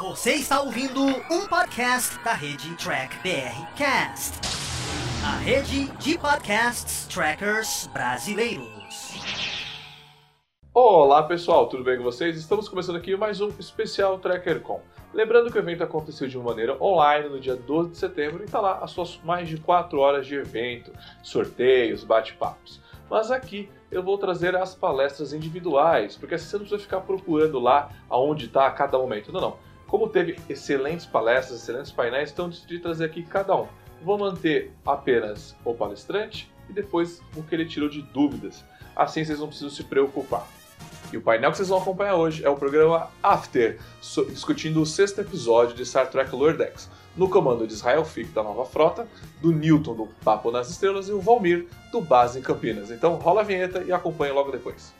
Você está ouvindo um podcast da rede Track BR Cast, a rede de podcasts trackers brasileiros. Olá pessoal, tudo bem com vocês? Estamos começando aqui mais um especial TrackerCon. Lembrando que o evento aconteceu de uma maneira online no dia 12 de setembro e está lá as suas mais de 4 horas de evento, sorteios, bate-papos. Mas aqui eu vou trazer as palestras individuais, porque assim você não precisa ficar procurando lá aonde está a cada momento. Não, não. Como teve excelentes palestras, excelentes painéis, então decidi trazer aqui cada um. Vou manter apenas o palestrante e depois o que ele tirou de dúvidas. Assim vocês não precisam se preocupar. E o painel que vocês vão acompanhar hoje é o programa After, discutindo o sexto episódio de Star Trek Lower Decks, no comando de Israel Fick da Nova Frota, do Newton do Papo nas Estrelas e o Valmir do Base em Campinas. Então rola a vinheta e acompanhe logo depois.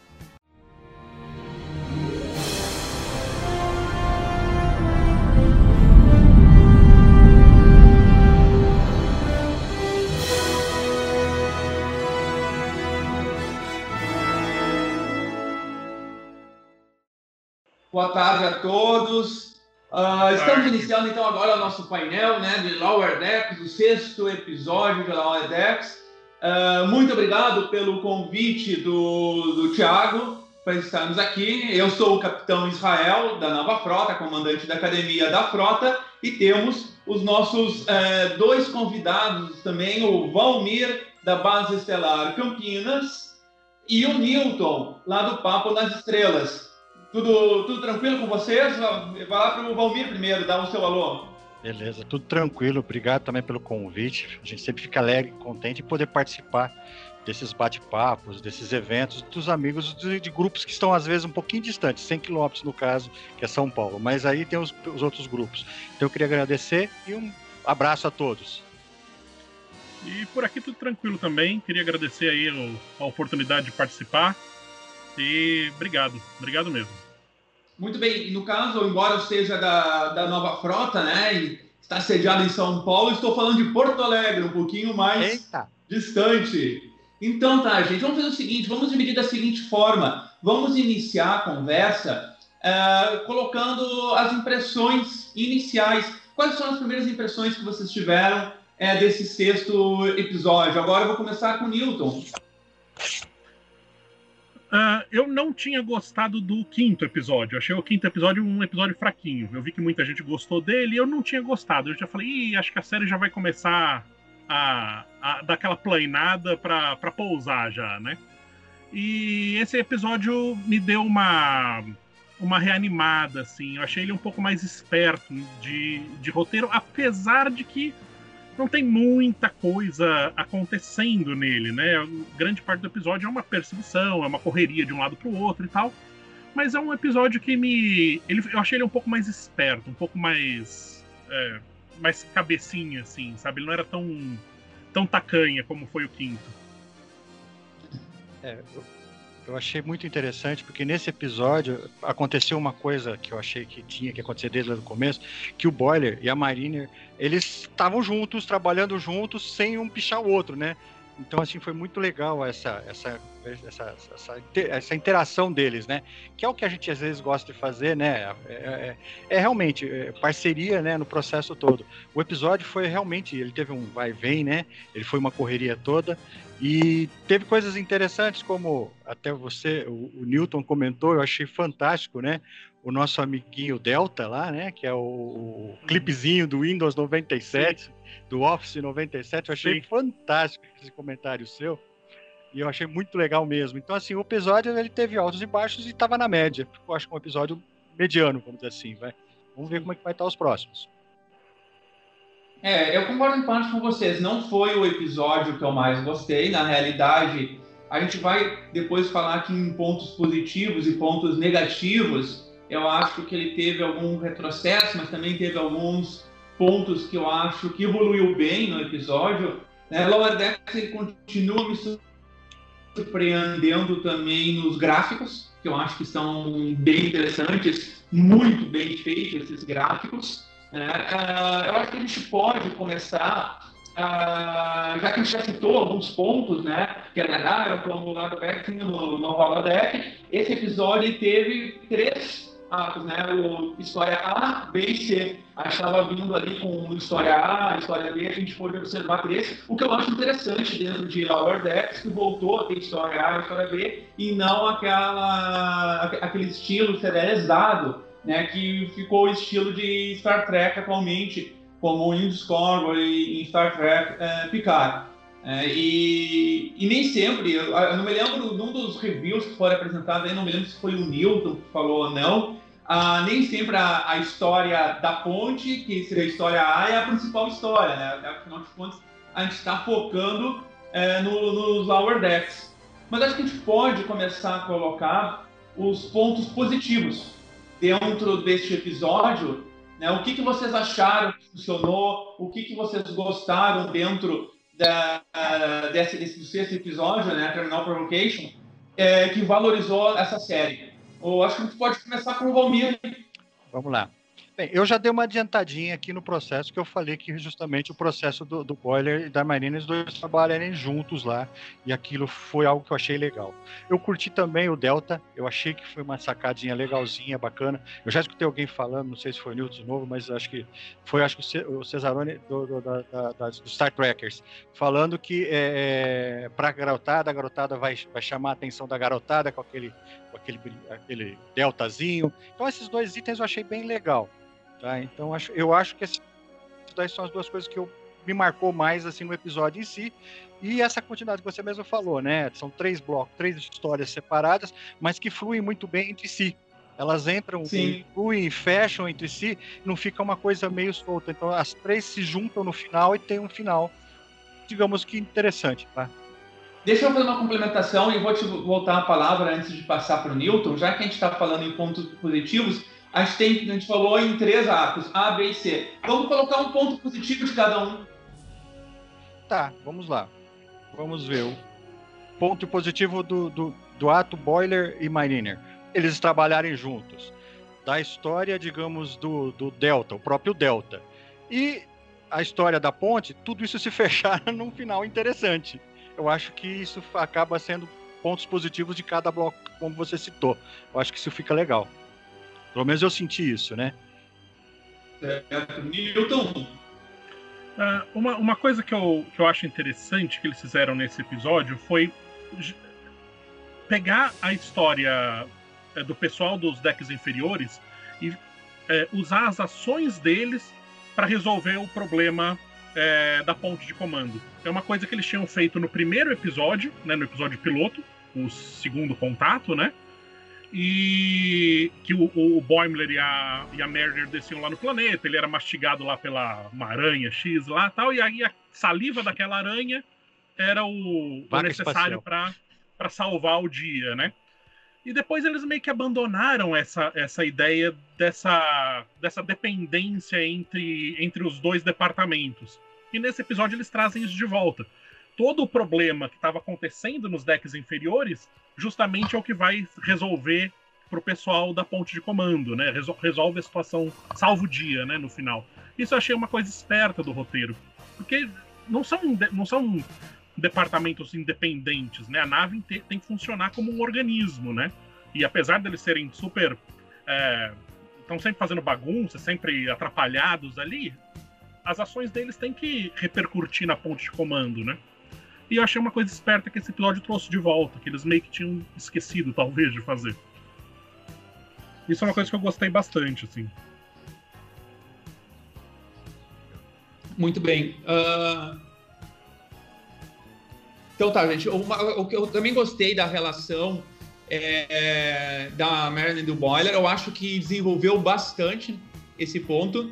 Boa tarde a todos. Uh, estamos iniciando então agora o nosso painel né, de Lower Decks, o sexto episódio de Lower Decks. Uh, muito obrigado pelo convite do, do Tiago para estarmos aqui. Eu sou o capitão Israel da Nova Frota, comandante da Academia da Frota, e temos os nossos uh, dois convidados também, o Valmir, da Base Estelar Campinas, e o Newton, lá do Papo nas Estrelas. Tudo, tudo tranquilo com vocês? Vai lá para o Valmir primeiro, dá o seu alô. Beleza, tudo tranquilo. Obrigado também pelo convite. A gente sempre fica alegre e contente de poder participar desses bate-papos, desses eventos, dos amigos de, de, grupos que estão às vezes um pouquinho distantes, 100 quilômetros no caso, que é São Paulo. Mas aí tem os, os outros grupos. Então eu queria agradecer e um abraço a todos. E por aqui tudo tranquilo também. Queria agradecer aí a oportunidade de participar. E obrigado, obrigado mesmo. Muito bem, no caso, embora eu seja da, da nova frota, né, e está sediado em São Paulo, estou falando de Porto Alegre, um pouquinho mais Eita. distante. Então tá, gente, vamos fazer o seguinte, vamos dividir da seguinte forma, vamos iniciar a conversa uh, colocando as impressões iniciais. Quais são as primeiras impressões que vocês tiveram uh, desse sexto episódio? Agora eu vou começar com o Newton. Uh, eu não tinha gostado do quinto episódio. achei o quinto episódio um episódio fraquinho. Eu vi que muita gente gostou dele e eu não tinha gostado. Eu já falei, Ih, acho que a série já vai começar a, a dar aquela planada pra, pra pousar já, né? E esse episódio me deu uma, uma reanimada, assim. Eu achei ele um pouco mais esperto de, de roteiro, apesar de que não tem muita coisa acontecendo nele, né? Grande parte do episódio é uma perseguição, é uma correria de um lado para o outro e tal. Mas é um episódio que me. Ele, eu achei ele um pouco mais esperto, um pouco mais. É, mais cabecinha, assim, sabe? Ele não era tão, tão tacanha como foi o quinto. É, eu, eu achei muito interessante, porque nesse episódio aconteceu uma coisa que eu achei que tinha que acontecer desde o começo, que o Boiler e a Mariner, eles estavam juntos, trabalhando juntos, sem um pichar o outro, né? Então, assim, foi muito legal essa, essa, essa, essa, essa, interação deles, né? Que é o que a gente às vezes gosta de fazer, né? É, é, é realmente é parceria, né? No processo todo. O episódio foi realmente, ele teve um vai e vem, né? Ele foi uma correria toda e teve coisas interessantes, como até você, o, o Newton comentou, eu achei fantástico, né? O nosso amiguinho Delta lá, né? Que é o, o clipezinho do Windows 97, Sim. do Office 97. Eu achei Sim. fantástico esse comentário seu. E eu achei muito legal mesmo. Então, assim, o episódio ele teve altos e baixos e estava na média. Eu acho que um episódio mediano, vamos dizer assim, vai. Vamos ver como é que vai estar os próximos. É, eu concordo em parte com vocês. Não foi o episódio que eu mais gostei. Na realidade, a gente vai depois falar aqui em pontos positivos e pontos negativos. Eu acho que ele teve algum retrocesso, mas também teve alguns pontos que eu acho que evoluiu bem no episódio. É, Lower Decks ele continua me surpreendendo também nos gráficos, que eu acho que estão bem interessantes, muito bem feitos esses gráficos. Uh, eu acho que a gente pode começar, uh, já que a gente já citou alguns pontos, né, que era o plano do lado no, no holodeck, esse episódio teve três arcos, né? O história A, B e C. A gente estava vindo ali com história A, história B, a gente pôde observar esse. O que eu acho interessante dentro de Lower Decks, que voltou a ter história A e história B, e não aquela, aquele estilo serializado, né? Que ficou o estilo de Star Trek atualmente, como em Discovery em Star Trek é, Picard. É, e, e, nem sempre, eu, eu, não me lembro, num dos reviews que foram apresentados, não me lembro se foi o Newton que falou ou não, ah, nem sempre a, a, história da ponte, que seria a história A, é a principal história, né? Afinal de contas, a gente está focando é, no, nos lower decks. Mas acho que a gente pode começar a colocar os pontos positivos dentro deste episódio. Né? O que, que vocês acharam que funcionou? O que, que vocês gostaram dentro da, desse, desse sexto episódio, né, Terminal Provocation, é, que valorizou essa série. Eu acho que a gente pode começar com o Valmir. Vamos lá. Bem, eu já dei uma adiantadinha aqui no processo, que eu falei que justamente o processo do, do Boiler e da Marina, os dois trabalharem juntos lá, e aquilo foi algo que eu achei legal. Eu curti também o Delta, eu achei que foi uma sacadinha legalzinha, bacana. Eu já escutei alguém falando, não sei se foi o Newton de novo, mas acho que foi acho que o Cesarone do, do, da, da, do Star Trekkers, falando que é, é para a garotada, a garotada vai, vai chamar a atenção da garotada com aquele, com aquele, aquele deltazinho. Então esses dois itens eu achei bem legal. Tá? Então acho, eu acho que essas são as duas coisas que eu, me marcou mais assim no episódio em si. E essa quantidade que você mesmo falou, né? São três blocos, três histórias separadas, mas que fluem muito bem entre si. Elas entram, Sim. fluem, fecham entre si, não fica uma coisa meio solta. Então as três se juntam no final e tem um final, digamos que interessante, tá? Deixa eu fazer uma complementação e vou te voltar a palavra antes de passar para o Newton, já que a gente está falando em pontos positivos a gente, tem, a gente falou em três atos, A, B e C. Vamos colocar um ponto positivo de cada um. Tá, vamos lá. Vamos ver. O ponto positivo do, do, do ato Boiler e Mariner. Eles trabalharem juntos. Da história, digamos, do, do Delta, o próprio Delta. E a história da ponte, tudo isso se fechar num final interessante. Eu acho que isso acaba sendo pontos positivos de cada bloco, como você citou. Eu acho que isso fica legal. Pelo menos eu senti isso, né? É, Newton. Uh, uma, uma coisa que eu, que eu acho interessante que eles fizeram nesse episódio foi pegar a história é, do pessoal dos decks inferiores e é, usar as ações deles para resolver o problema é, da ponte de comando. É uma coisa que eles tinham feito no primeiro episódio, né, no episódio piloto, o segundo contato, né? E que o, o Boimler e a, e a Merger desciam lá no planeta, ele era mastigado lá pela uma aranha X lá tal, e aí a saliva daquela aranha era o, o necessário para salvar o dia, né? E depois eles meio que abandonaram essa, essa ideia dessa, dessa dependência entre, entre os dois departamentos. E nesse episódio eles trazem isso de volta. Todo o problema que estava acontecendo nos decks inferiores justamente é o que vai resolver para o pessoal da ponte de comando, né? resolve a situação, salva o dia, né? No final. Isso eu achei uma coisa esperta do roteiro, porque não são, não são departamentos independentes, né? A nave tem, tem que funcionar como um organismo, né? E apesar deles serem super estão é, sempre fazendo bagunça, sempre atrapalhados ali, as ações deles têm que repercutir na ponte de comando, né? E eu achei uma coisa esperta que esse episódio trouxe de volta, que eles meio que tinham esquecido, talvez, de fazer. Isso é uma coisa que eu gostei bastante, assim. Muito bem. Uh... Então tá, gente. O que eu também gostei da relação é, da Marilyn do Boiler, eu acho que desenvolveu bastante esse ponto.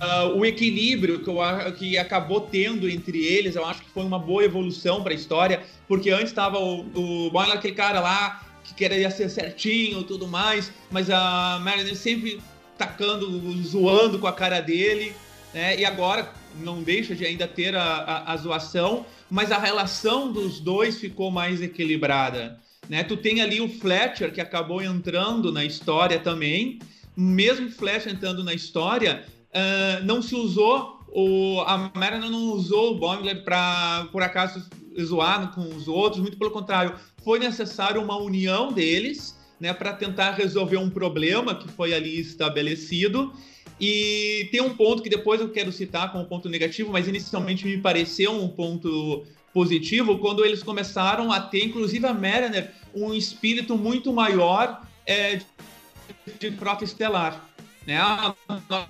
Uh, o equilíbrio que, eu, que acabou tendo entre eles, eu acho que foi uma boa evolução para a história, porque antes estava o, o Boiler, aquele cara lá que queria ser certinho e tudo mais, mas a Marilyn sempre tacando, zoando com a cara dele, né? E agora não deixa de ainda ter a, a, a zoação, mas a relação dos dois ficou mais equilibrada. Né? Tu tem ali o Fletcher que acabou entrando na história também, mesmo Fletcher entrando na história, uh, não se usou, o, a Marina não usou o Bongler para, por acaso, zoar com os outros, muito pelo contrário, foi necessário uma união deles né, para tentar resolver um problema que foi ali estabelecido. E tem um ponto que depois eu quero citar como ponto negativo, mas inicialmente me pareceu um ponto positivo quando eles começaram a ter, inclusive a Mariner, um espírito muito maior é, de frota estelar. Né? Ah, nós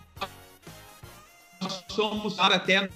somos até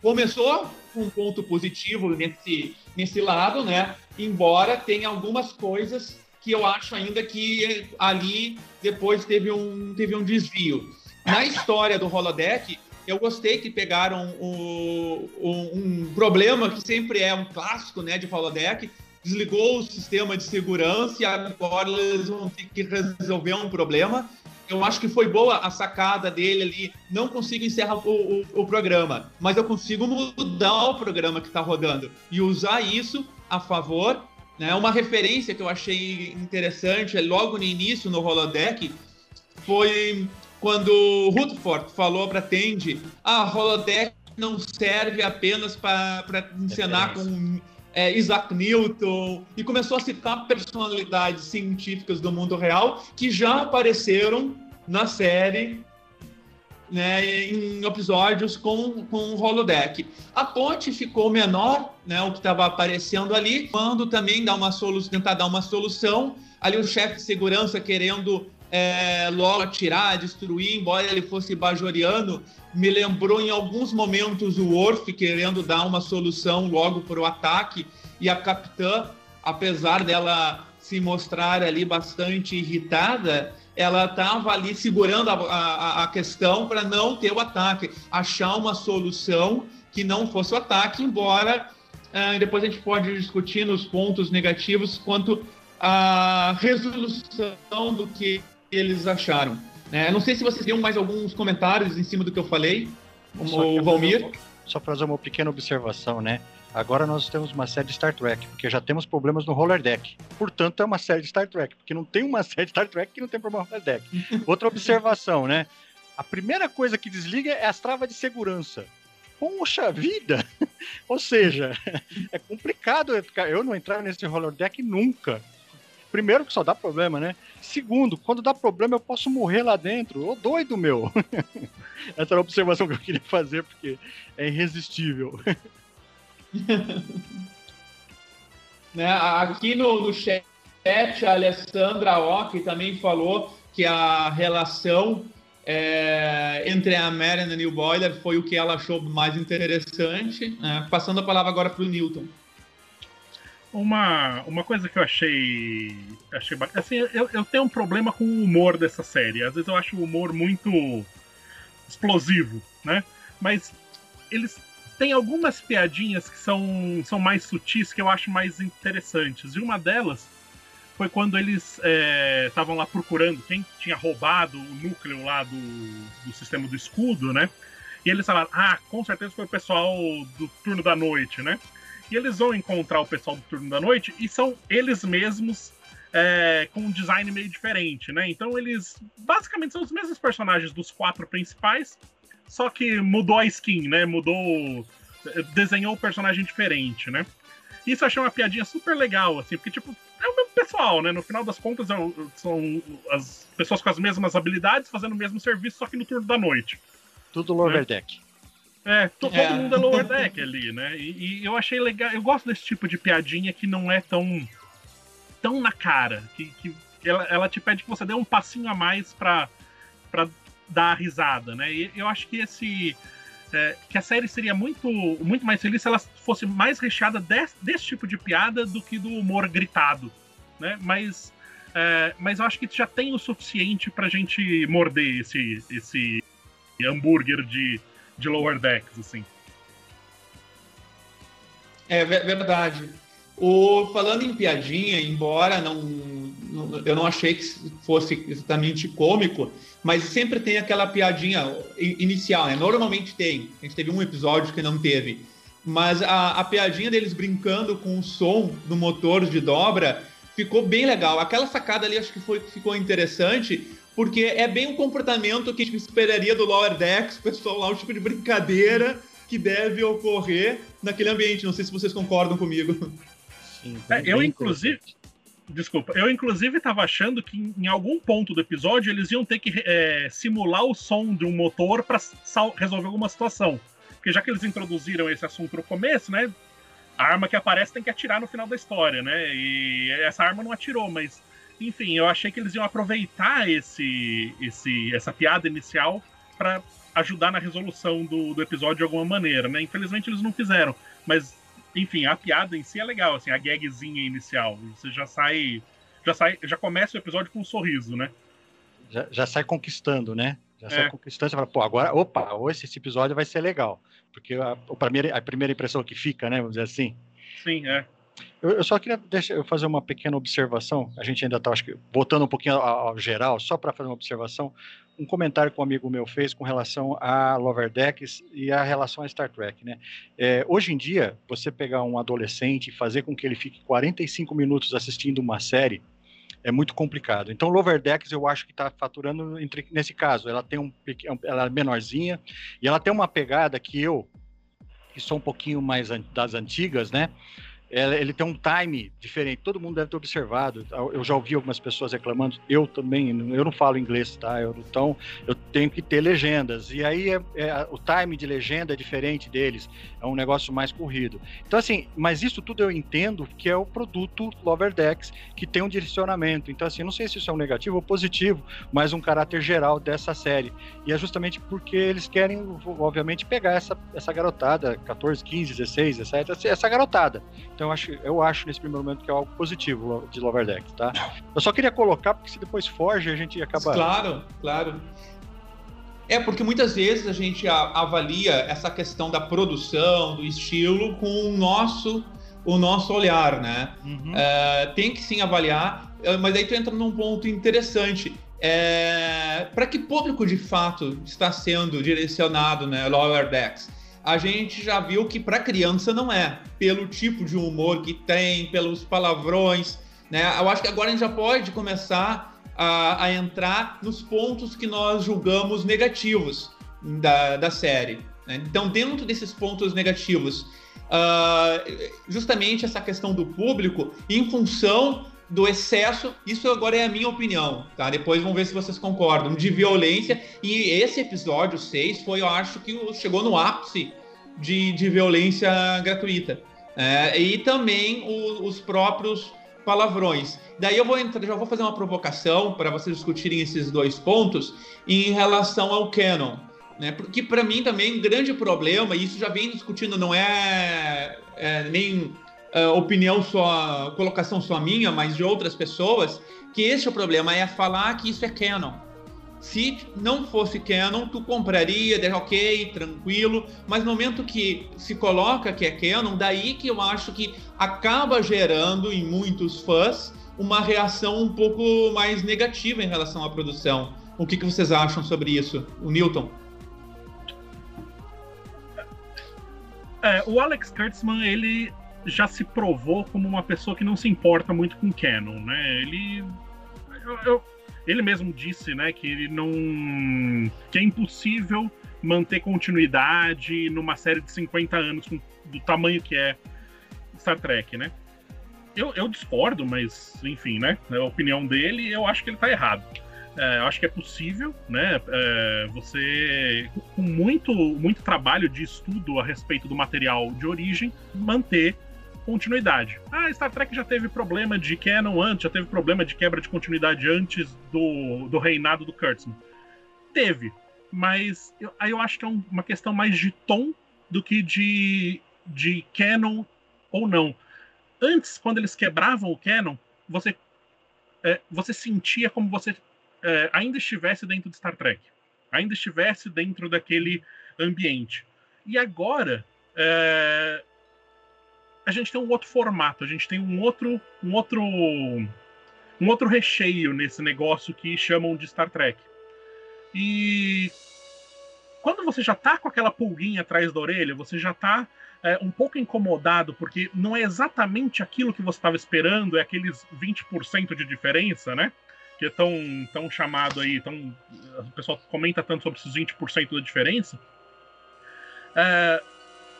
começou com um ponto positivo nesse, nesse lado, né? Embora tenha algumas coisas que eu acho ainda que ali depois teve um, teve um desvio. Na história do holodeck, eu gostei que pegaram o, o, um problema que sempre é um clássico né, de holodeck, desligou o sistema de segurança e agora eles vão ter que resolver um problema. Eu acho que foi boa a sacada dele ali. Não consigo encerrar o, o, o programa, mas eu consigo mudar o programa que está rodando e usar isso a favor. Né? Uma referência que eu achei interessante é logo no início no holodeck foi quando Rutherford falou para Tandy, ah, holodeck não serve apenas para encenar com é, Isaac Newton, e começou a citar personalidades científicas do mundo real que já apareceram na série né, em episódios com, com o holodeck. A ponte ficou menor, né, o que estava aparecendo ali, quando também dá uma solução, tentar dar uma solução. Ali o chefe de segurança querendo é, logo atirar, destruir, embora ele fosse bajoriano, me lembrou em alguns momentos o Worf querendo dar uma solução logo para o ataque, e a capitã, apesar dela se mostrar ali bastante irritada, ela estava ali segurando a, a, a questão para não ter o ataque, achar uma solução que não fosse o ataque, embora uh, depois a gente pode discutir nos pontos negativos quanto à resolução do que eles acharam. É, não sei se vocês têm mais alguns comentários em cima do que eu falei, o Valmir. Só para fazer uma pequena observação, né? Agora nós temos uma série de Star Trek, porque já temos problemas no roller deck. Portanto, é uma série de Star Trek, porque não tem uma série de Star Trek que não tem problema no roller deck. Outra observação, né? A primeira coisa que desliga é as travas de segurança. Poxa vida! Ou seja, é complicado eu não entrar nesse roller deck nunca. Primeiro que só dá problema, né? Segundo, quando dá problema eu posso morrer lá dentro. Ô doido, meu! Essa era a observação que eu queria fazer, porque é irresistível. né, aqui no, no chat, a Alessandra Ock também falou que a relação é, entre a Marion e o Boiler foi o que ela achou mais interessante. Né? Passando a palavra agora para o Newton. Uma, uma coisa que eu achei. achei assim, eu, eu tenho um problema com o humor dessa série. Às vezes eu acho o humor muito explosivo, né? Mas eles têm algumas piadinhas que são, são mais sutis que eu acho mais interessantes. E uma delas foi quando eles estavam é, lá procurando quem tinha roubado o núcleo lá do, do sistema do escudo, né? E eles falaram, ah, com certeza foi o pessoal do turno da noite, né? E eles vão encontrar o pessoal do turno da noite e são eles mesmos é, com um design meio diferente, né? Então eles basicamente são os mesmos personagens dos quatro principais, só que mudou a skin, né? Mudou. Desenhou o personagem diferente, né? Isso eu achei uma piadinha super legal, assim, porque, tipo, é o mesmo pessoal, né? No final das contas, é são as pessoas com as mesmas habilidades fazendo o mesmo serviço, só que no turno da noite. Tudo lower né? Deck. É, todo é. mundo é lower deck ali, né? E, e, eu achei legal. Eu gosto desse tipo de piadinha que não é tão. tão na cara. Que, que ela, ela te pede que você dê um passinho a mais pra, pra dar a risada, né? E eu acho que esse. É, que a série seria muito, muito mais feliz se ela fosse mais recheada desse, desse tipo de piada do que do humor gritado, né? Mas, é, mas eu acho que já tem o suficiente pra gente morder esse, esse hambúrguer de de Lower Decks, assim. É verdade. O, falando em piadinha, embora não, não, eu não achei que fosse exatamente cômico, mas sempre tem aquela piadinha inicial, né? Normalmente tem. A gente teve um episódio que não teve. Mas a, a piadinha deles brincando com o som do motor de dobra ficou bem legal. Aquela sacada ali acho que foi, ficou interessante, porque é bem um comportamento que a gente esperaria do Lower Decks, pessoal lá, um tipo de brincadeira que deve ocorrer naquele ambiente. Não sei se vocês concordam comigo. Sim, é, eu, inclusive, Desculpa, eu inclusive estava achando que em algum ponto do episódio eles iam ter que é, simular o som de um motor para resolver alguma situação. Porque já que eles introduziram esse assunto no começo, né? A arma que aparece tem que atirar no final da história, né? E essa arma não atirou, mas enfim, eu achei que eles iam aproveitar esse, esse essa piada inicial para ajudar na resolução do, do episódio de alguma maneira, né? Infelizmente eles não fizeram, mas enfim, a piada em si é legal, assim, a gagzinha inicial. Você já sai, já sai, já começa o episódio com um sorriso, né? Já, já sai conquistando, né? Já é. sai conquistando, você fala, pô, agora, opa, hoje esse episódio vai ser legal. Porque a, a, primeira, a primeira impressão que fica, né, vamos dizer assim. Sim, é. Eu, eu só queria deixar, eu fazer uma pequena observação. A gente ainda está, acho que, voltando um pouquinho ao, ao geral, só para fazer uma observação. Um comentário que um amigo meu fez com relação a Lover Decks e a relação a Star Trek, né? É, hoje em dia, você pegar um adolescente e fazer com que ele fique 45 minutos assistindo uma série, é muito complicado. Então, Lower Decks eu acho que está faturando entre, nesse caso. Ela tem um ela é menorzinha e ela tem uma pegada que eu, que sou um pouquinho mais das antigas, né? Ele tem um time diferente. Todo mundo deve ter observado. Eu já ouvi algumas pessoas reclamando. Eu também, eu não falo inglês, tá? Eu, então, eu tenho que ter legendas. E aí é, é, o time de legenda é diferente deles. É um negócio mais corrido. Então, assim, mas isso tudo eu entendo que é o produto Lover Decks, que tem um direcionamento. Então, assim, não sei se isso é um negativo ou positivo, mas um caráter geral dessa série. E é justamente porque eles querem, obviamente, pegar essa, essa garotada, 14, 15, 16, 17, essa garotada. Então eu acho, eu acho nesse primeiro momento que é algo positivo de Lower Deck, tá? Eu só queria colocar, porque se depois foge, a gente acaba. Claro, claro. É, porque muitas vezes a gente avalia essa questão da produção, do estilo, com o nosso, o nosso olhar, né? Uhum. É, tem que sim avaliar, é, mas aí tu entra num ponto interessante. É, para que público de fato está sendo direcionado, né, Lower Decks? A gente já viu que para criança não é, pelo tipo de humor que tem, pelos palavrões, né? Eu acho que agora a gente já pode começar a, a entrar nos pontos que nós julgamos negativos da, da série. Né? Então, dentro desses pontos negativos, uh, justamente essa questão do público, em função do excesso, isso agora é a minha opinião, tá? Depois vamos ver se vocês concordam, de violência. E esse episódio 6 foi, eu acho que chegou no ápice de, de violência gratuita. É, e também o, os próprios palavrões. Daí eu vou entrar, já vou fazer uma provocação para vocês discutirem esses dois pontos em relação ao canon. Né? Porque para mim também um grande problema, e isso já vem discutindo, não é, é nem uh, opinião só, colocação só minha, mas de outras pessoas, que esse é o problema, é falar que isso é canon. Se não fosse canon, tu compraria, ok, tranquilo, mas no momento que se coloca que é canon, daí que eu acho que acaba gerando em muitos fãs uma reação um pouco mais negativa em relação à produção. O que, que vocês acham sobre isso? O Newton? É, o Alex Kurtzman, ele já se provou como uma pessoa que não se importa muito com canon, né? Ele. Eu, eu, ele mesmo disse, né, que ele não. que é impossível manter continuidade numa série de 50 anos com, do tamanho que é Star Trek, né? Eu, eu discordo, mas, enfim, né? É a opinião dele, eu acho que ele tá errado. É, eu acho que é possível, né? É, você, com muito, muito trabalho de estudo a respeito do material de origem, manter continuidade. Ah, Star Trek já teve problema de canon antes, já teve problema de quebra de continuidade antes do, do reinado do Kurtzman. Teve, mas eu, aí eu acho que é um, uma questão mais de tom do que de, de canon ou não. Antes, quando eles quebravam o canon, você, é, você sentia como você é, ainda estivesse dentro de Star Trek, ainda estivesse dentro daquele ambiente. E agora, é, a gente tem um outro formato, a gente tem um outro, um outro, um outro recheio nesse negócio que chamam de Star Trek. E quando você já tá com aquela pulguinha atrás da orelha, você já tá é, um pouco incomodado, porque não é exatamente aquilo que você estava esperando, é aqueles 20% de diferença, né? Que é tão, tão chamado aí, tão, o pessoal comenta tanto sobre esses 20% da diferença. É,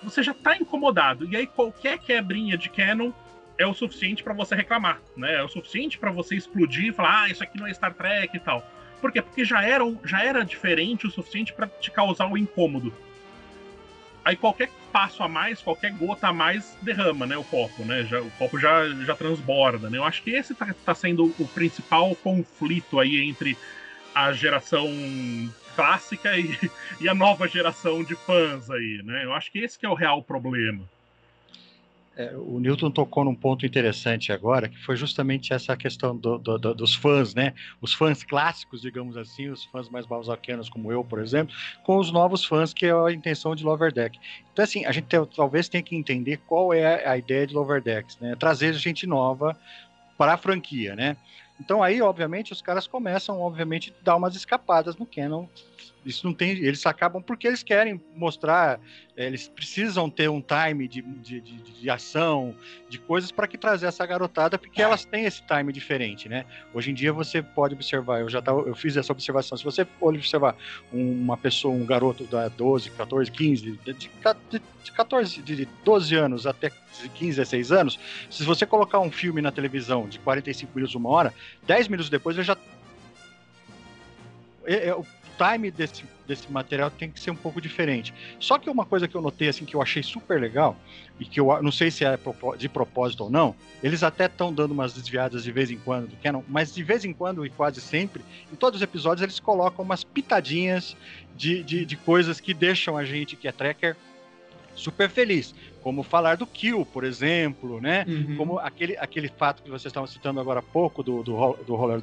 você já está incomodado. E aí qualquer quebrinha de canon é o suficiente para você reclamar, né? É o suficiente para você explodir e falar, ah, isso aqui não é Star Trek e tal. Por quê? Porque já era, já era diferente o suficiente para te causar o um incômodo. Aí qualquer passo a mais, qualquer gota a mais derrama, né, o copo, né? Já, o copo já, já transborda, né? Eu acho que esse tá, tá sendo o principal conflito aí entre a geração clássica e, e a nova geração de fãs aí, né? Eu acho que esse que é o real problema. É, o Newton tocou num ponto interessante agora, que foi justamente essa questão do, do, do, dos fãs, né? Os fãs clássicos, digamos assim, os fãs mais balzaquianos como eu, por exemplo, com os novos fãs, que é a intenção de Lower Deck. Então, assim, a gente talvez tenha que entender qual é a ideia de Lower Decks, né? Trazer gente nova para a franquia, né? Então aí, obviamente, os caras começam, obviamente, a dar umas escapadas no Canon isso não tem. Eles acabam porque eles querem mostrar, é, eles precisam ter um time de, de, de, de ação, de coisas para que trazer essa garotada, porque elas têm esse time diferente, né? Hoje em dia você pode observar, eu já tava, eu fiz essa observação. Se você observar uma pessoa, um garoto da 12, 14, 15, de, de, de 14, de 12 anos até 15, 16 anos, se você colocar um filme na televisão de 45 minutos, uma hora, 10 minutos depois ele já é, é, time desse, desse material tem que ser um pouco diferente. Só que uma coisa que eu notei, assim, que eu achei super legal, e que eu não sei se é de propósito ou não, eles até estão dando umas desviadas de vez em quando do Canon, mas de vez em quando e quase sempre, em todos os episódios, eles colocam umas pitadinhas de, de, de coisas que deixam a gente que é tracker super feliz como falar do Kill, por exemplo, né? Uhum. Como aquele, aquele fato que vocês estavam citando agora há pouco do, do, do Roller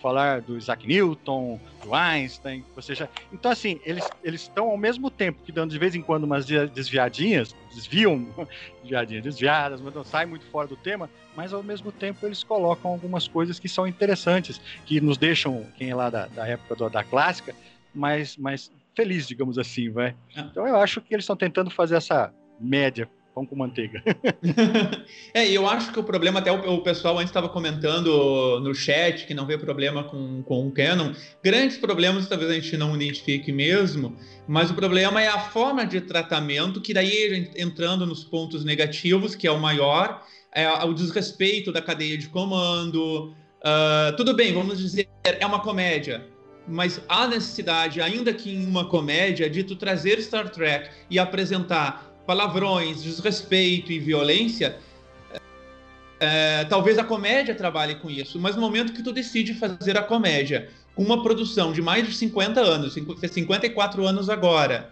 falar do Isaac Newton, do Einstein, ou seja, então assim, eles eles estão ao mesmo tempo que dando de vez em quando umas desviadinhas, desviam, desviadinhas, desviadas, mas não sai muito fora do tema, mas ao mesmo tempo eles colocam algumas coisas que são interessantes, que nos deixam, quem é lá da, da época do, da clássica, mais, mais feliz, digamos assim, vai. Ah. Então eu acho que eles estão tentando fazer essa média pão com manteiga. é, eu acho que o problema, até o, o pessoal antes estava comentando no chat que não vê problema com, com o Canon. Grandes problemas talvez a gente não identifique mesmo, mas o problema é a forma de tratamento, que daí entrando nos pontos negativos, que é o maior, é o desrespeito da cadeia de comando. Uh, tudo bem, vamos dizer, é uma comédia mas há necessidade, ainda que em uma comédia, de tu trazer Star Trek e apresentar palavrões, desrespeito e violência, é, talvez a comédia trabalhe com isso, mas no momento que tu decide fazer a comédia com uma produção de mais de 50 anos, 54 anos agora,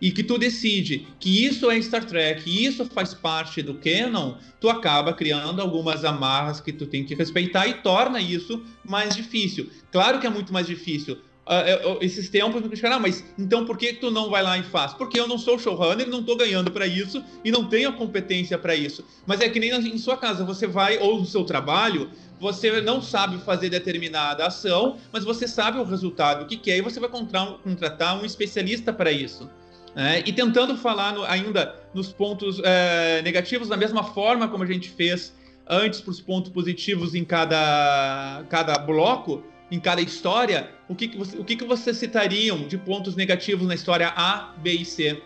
e que tu decide que isso é Star Trek, e isso faz parte do canon, tu acaba criando algumas amarras que tu tem que respeitar e torna isso mais difícil. Claro que é muito mais difícil uh, esses tempos me criticaram, ah, mas então por que tu não vai lá e faz? Porque eu não sou showrunner, não estou ganhando para isso e não tenho a competência para isso. Mas é que nem em sua casa, você vai, ou no seu trabalho, você não sabe fazer determinada ação, mas você sabe o resultado que quer e você vai contratar um especialista para isso. É, e tentando falar no, ainda nos pontos é, negativos da mesma forma como a gente fez antes para os pontos positivos em cada, cada bloco, em cada história, o que, que, você, o que, que você citariam de pontos negativos na história A, B e C?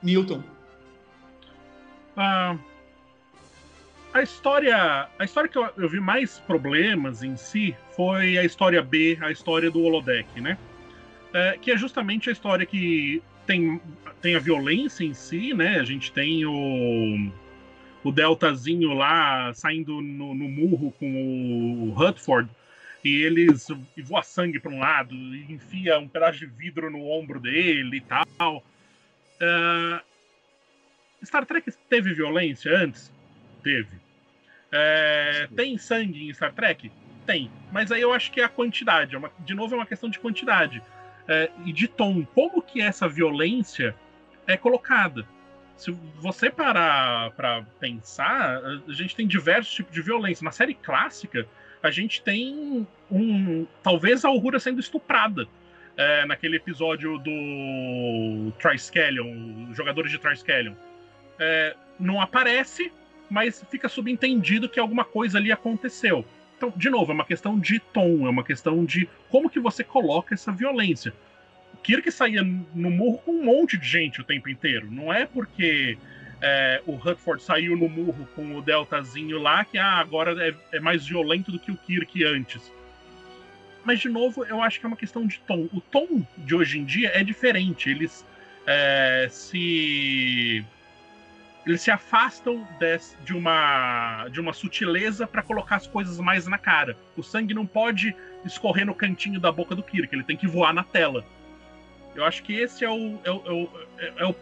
Newton. Ah, a história, a história que eu, eu, vi mais problemas em si foi a história B, a história do holodeck, né? É, que é justamente a história que tem, tem a violência em si, né? A gente tem o, o Deltazinho lá saindo no, no murro com o Hutford e eles e voa sangue para um lado e enfia um pedaço de vidro no ombro dele e tal. Uh, Star Trek teve violência antes? Teve. É, tem sangue em Star Trek? Tem. Mas aí eu acho que é a quantidade. É uma, de novo, é uma questão de quantidade. É, e de tom. Como que essa violência é colocada? Se você parar para pensar, a gente tem diversos tipos de violência. Na série clássica, a gente tem um. Talvez a Uhura sendo estuprada. É, naquele episódio do Triskelion, jogadores de Triskelion. É, não aparece, mas fica subentendido que alguma coisa ali aconteceu. Então, de novo, é uma questão de tom, é uma questão de como que você coloca essa violência. O Kirk saía no morro com um monte de gente o tempo inteiro. Não é porque é, o Rutford saiu no murro com o Deltazinho lá, que ah, agora é, é, mais violento do que o Kirk antes. Mas, de novo, eu acho que é uma questão de tom. O tom de hoje em dia é diferente. Eles é, se. Eles se afastam de, de uma, de uma sutileza para colocar as coisas mais na cara. O sangue não pode escorrer no cantinho da boca do Kirk, ele tem que voar na tela. Eu acho que esse é o, é o, é, é o,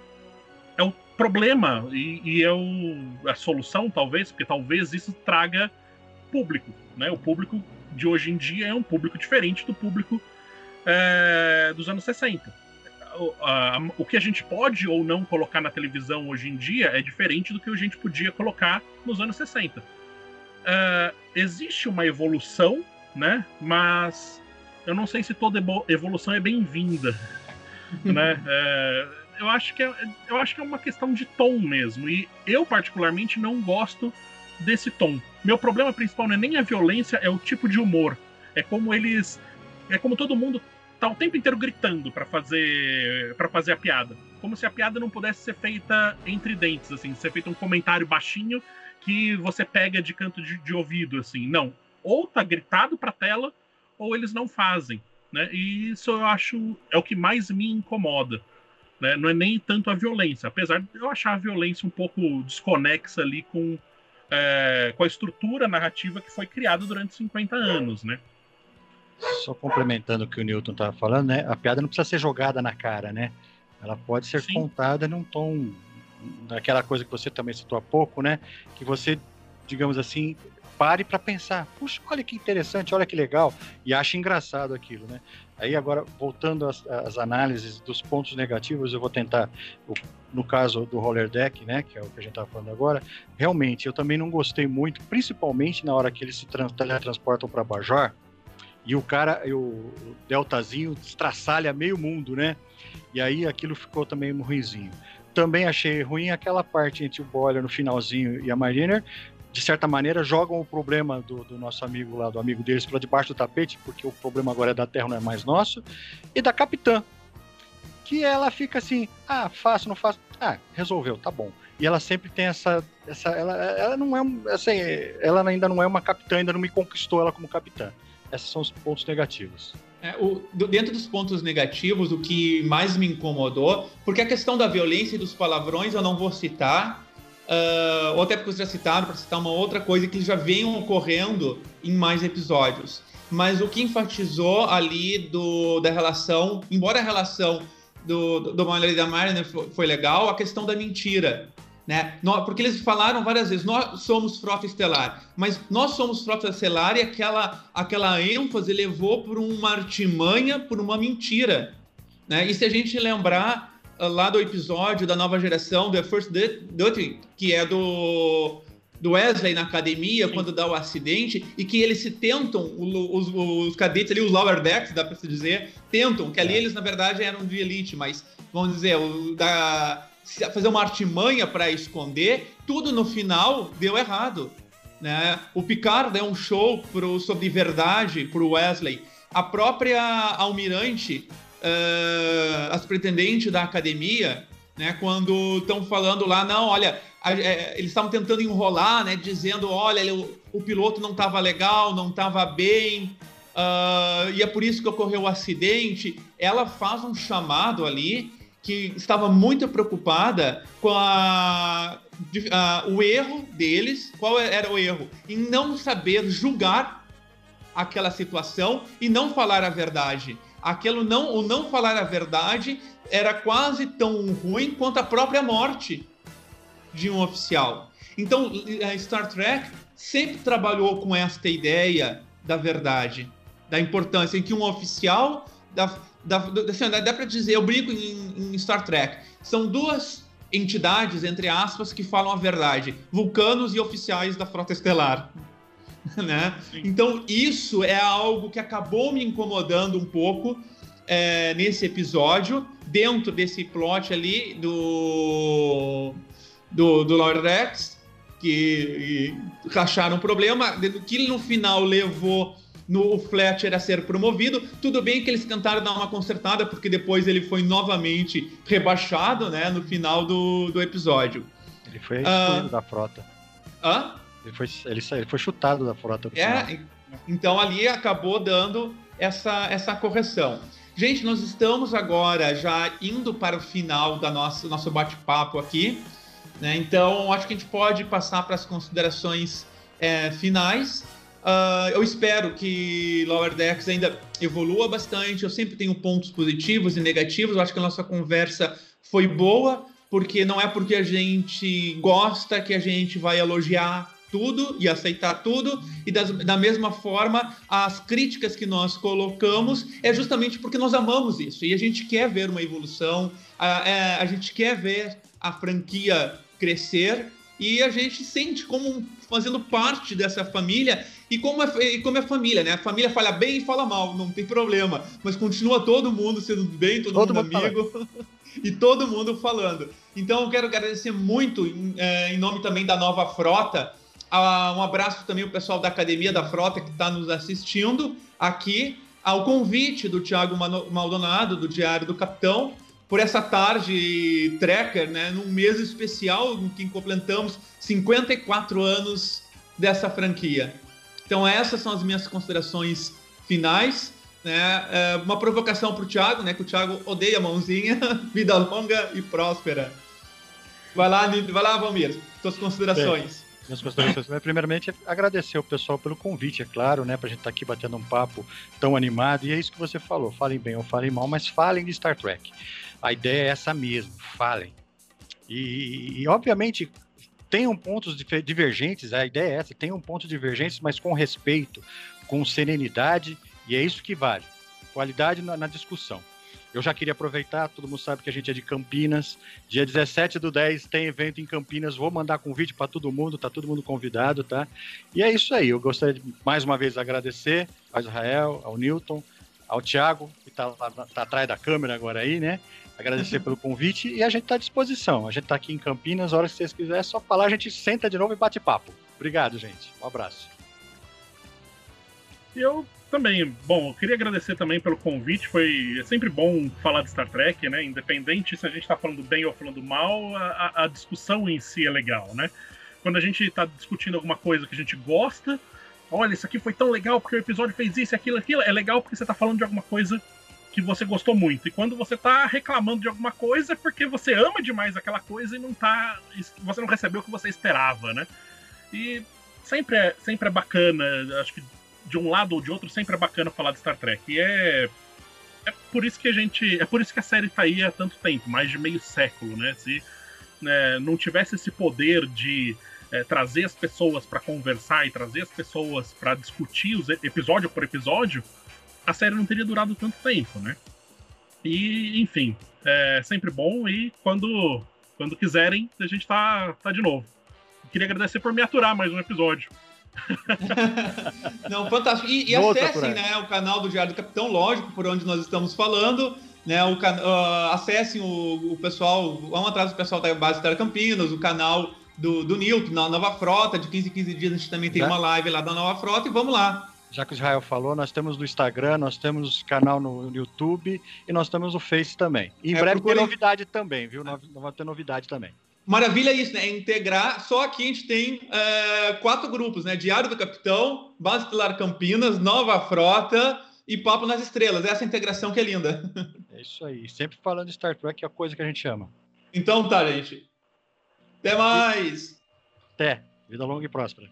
é o problema e, e é o, a solução, talvez, porque talvez isso traga público. Né? O público de hoje em dia é um público diferente do público é, dos anos 60. O, a, o que a gente pode ou não colocar na televisão hoje em dia é diferente do que a gente podia colocar nos anos 60. É, existe uma evolução, né? mas eu não sei se toda evolução é bem-vinda. né? É, eu acho que é, eu acho que é uma questão de tom mesmo. E eu particularmente não gosto desse tom. Meu problema principal não é nem a violência, é o tipo de humor. É como eles, é como todo mundo tá o tempo inteiro gritando para fazer para fazer a piada. Como se a piada não pudesse ser feita entre dentes, assim, ser feito um comentário baixinho que você pega de canto de, de ouvido, assim. Não. Ou tá gritado pra tela, ou eles não fazem. Né? E isso eu acho é o que mais me incomoda. Né? Não é nem tanto a violência, apesar de eu achar a violência um pouco desconexa ali com, é, com a estrutura narrativa que foi criada durante 50 anos, né? Só complementando o que o Newton estava falando, né? A piada não precisa ser jogada na cara, né? Ela pode ser Sim. contada num tom daquela coisa que você também citou há pouco, né? Que você, digamos assim, pare para pensar. Puxa, olha que interessante, olha que legal. E acha engraçado aquilo, né? Aí agora, voltando às, às análises dos pontos negativos, eu vou tentar, no caso do roller deck, né, que é o que a gente estava falando agora, realmente eu também não gostei muito, principalmente na hora que eles se teletransportam para Bajor, e o cara, o Deltazinho, estraçalha meio mundo, né? E aí aquilo ficou também ruimzinho. Também achei ruim aquela parte entre o Boiler no finalzinho e a Mariner, de certa maneira, jogam o problema do, do, nosso amigo lá, do amigo deles, para debaixo do tapete, porque o problema agora é da Terra, não é mais nosso, e da Capitã, que ela fica assim, ah, faço, não faço, ah, resolveu, tá bom. E ela sempre tem essa, essa ela, ela não é, assim, ela ainda não é uma capitã, ainda não me conquistou ela como capitã. Esses são os pontos negativos. É, o, dentro dos pontos negativos, o que mais me incomodou, porque a questão da violência e dos palavrões eu não vou citar, Uh, ou até porque vocês já citaram, para citar uma outra coisa que já vem ocorrendo em mais episódios. Mas o que enfatizou ali do, da relação, embora a relação do, do, do Marley e da Mariner foi legal, a questão da mentira. Né? Porque eles falaram várias vezes, nós somos frota estelar, mas nós somos frota estelar e aquela, aquela ênfase levou por uma artimanha, por uma mentira. Né? E se a gente lembrar lá do episódio da nova geração, The First Duty, que é do, do Wesley na academia, Sim. quando dá o acidente, e que eles se tentam, os, os cadetes ali, os lower decks, dá pra se dizer, tentam, que ali é. eles na verdade eram de elite, mas vamos dizer, o, da, fazer uma artimanha para esconder, tudo no final deu errado. Né? O Picard deu um show pro, sobre verdade pro Wesley. A própria Almirante uh, as pretendentes da academia, né, quando estão falando lá, não, olha, a, é, eles estavam tentando enrolar, né, dizendo, olha, o, o piloto não estava legal, não estava bem, uh, e é por isso que ocorreu o acidente. Ela faz um chamado ali que estava muito preocupada com a, a, o erro deles. Qual era o erro? Em não saber julgar aquela situação e não falar a verdade aquilo não, o não falar a verdade era quase tão ruim quanto a própria morte de um oficial. Então, Star Trek sempre trabalhou com esta ideia da verdade, da importância em que um oficial da, da, assim, dá para dizer, eu brinco em, em Star Trek, são duas entidades, entre aspas, que falam a verdade: vulcanos e oficiais da Frota Estelar. né? Então, isso é algo que acabou me incomodando um pouco é, nesse episódio, dentro desse plot ali do, do, do Lord Rex, que racharam um problema, que no final levou no Fletcher a ser promovido. Tudo bem que eles tentaram dar uma consertada, porque depois ele foi novamente rebaixado né, no final do, do episódio. Ele foi excluído da frota. Hã? Ele foi, ele, ele foi chutado da frota. final. É, então ali acabou dando essa, essa correção. Gente, nós estamos agora já indo para o final da nossa nosso bate-papo aqui, né? Então acho que a gente pode passar para as considerações é, finais. Ah, eu espero que Lower Decks ainda evolua bastante. Eu sempre tenho pontos positivos e negativos. Eu acho que a nossa conversa foi boa, porque não é porque a gente gosta que a gente vai elogiar tudo e aceitar tudo, e das- da mesma forma, as críticas que nós colocamos é justamente porque nós amamos isso. E a gente quer ver uma evolução, a, é, a gente quer ver a franquia crescer. E a gente sente como fazendo parte dessa família e como é, e como é família, né? A família fala bem e fala mal, não tem problema, mas continua todo mundo sendo bem, todo, Todo mundo mundo amigo e todo mundo falando. Então eu quero agradecer muito em, eh, em nome também da nova frota. Ah, um abraço também ao pessoal da Academia da Frota que está nos assistindo aqui. Ao convite do Thiago Mano- Maldonado, do Diário do Capitão, por essa tarde tracker, né, num mês especial em que completamos 54 anos dessa franquia. Então essas são as minhas considerações finais. Né? É, uma provocação para o Thiago, né, que o Thiago odeia a mãozinha, vida longa e próspera. Vai lá, vai lá, Valmir, suas considerações. Minhas considerações. Primeiramente, agradecer o pessoal pelo convite, é claro, né? Pra gente estar aqui batendo um papo tão animado. E é isso que você falou. Falem bem ou falem mal, mas falem de Star Trek. A ideia é essa mesmo, falem. E, e, obviamente, tenham pontos divergentes, a ideia é essa, tenham pontos divergentes, mas com respeito, com serenidade, e é isso que vale. Qualidade na, na discussão. Eu já queria aproveitar, todo mundo sabe que a gente é de Campinas. Dia 17 do 10 tem evento em Campinas. Vou mandar convite para todo mundo, tá todo mundo convidado, tá? E é isso aí. Eu gostaria de mais uma vez agradecer ao Israel, ao Newton, ao Thiago, que tá, lá, tá atrás da câmera agora aí, né? Agradecer pelo convite e a gente tá à disposição. A gente tá aqui em Campinas, a hora que vocês quiserem, é só falar, a gente senta de novo e bate papo. Obrigado, gente. Um abraço. E eu também, bom, eu queria agradecer também pelo convite. Foi é sempre bom falar de Star Trek, né? Independente se a gente tá falando bem ou falando mal, a, a discussão em si é legal, né? Quando a gente tá discutindo alguma coisa que a gente gosta, olha, isso aqui foi tão legal porque o episódio fez isso, aquilo, aquilo, é legal porque você tá falando de alguma coisa que você gostou muito. E quando você tá reclamando de alguma coisa é porque você ama demais aquela coisa e não tá. Você não recebeu o que você esperava, né? E sempre é, sempre é bacana, acho que de um lado ou de outro, sempre é bacana falar de Star Trek. E é. É por isso que a gente. É por isso que a série tá aí há tanto tempo, mais de meio século, né? Se né, não tivesse esse poder de é, trazer as pessoas para conversar e trazer as pessoas para discutir os episódio por episódio, a série não teria durado tanto tempo, né? E, enfim, é sempre bom e quando, quando quiserem, a gente tá, tá de novo. Queria agradecer por me aturar mais um episódio. Não, fantástico. E, e acessem né, o canal do Diário do Capitão, lógico, por onde nós estamos falando. Né, o, ah, acessem o, o pessoal, vão atrás do pessoal da base Star Campinas, o canal do, do Newton, na Nova Frota, de 15 em 15 dias a gente também tem Já. uma live lá da Nova Frota, e vamos lá. Já que o Israel falou, nós temos no Instagram, nós temos canal no YouTube e nós temos o Face também. E em É, breve procurem- tem novidade também, viu? Nós Vamos ter novidade também. Maravilha é isso, né? É integrar. Só aqui a gente tem é, quatro grupos, né? Diário do Capitão, Base Estelar Campinas, Nova Frota e Papo nas Estrelas. Essa integração que é linda. É isso aí. Sempre falando de Star Trek, é a coisa que a gente ama. Então tá, gente. Até mais! Até. Vida longa e próspera.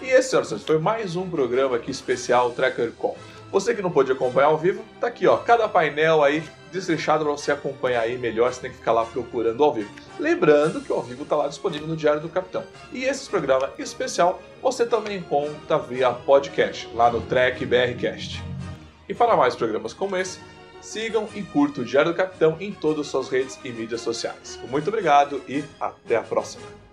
E esse, senhoras e senhores, foi mais um programa aqui especial TrackerCon. Você que não pôde acompanhar ao vivo, tá aqui, ó, cada painel aí destrinchado para você acompanhar aí melhor, você tem que ficar lá procurando ao vivo. Lembrando que o ao vivo tá lá disponível no Diário do Capitão. E esse programa especial você também encontra via podcast, lá no Trek BRcast. E para mais programas como esse, sigam e curtam o Diário do Capitão em todas as suas redes e mídias sociais. Muito obrigado e até a próxima.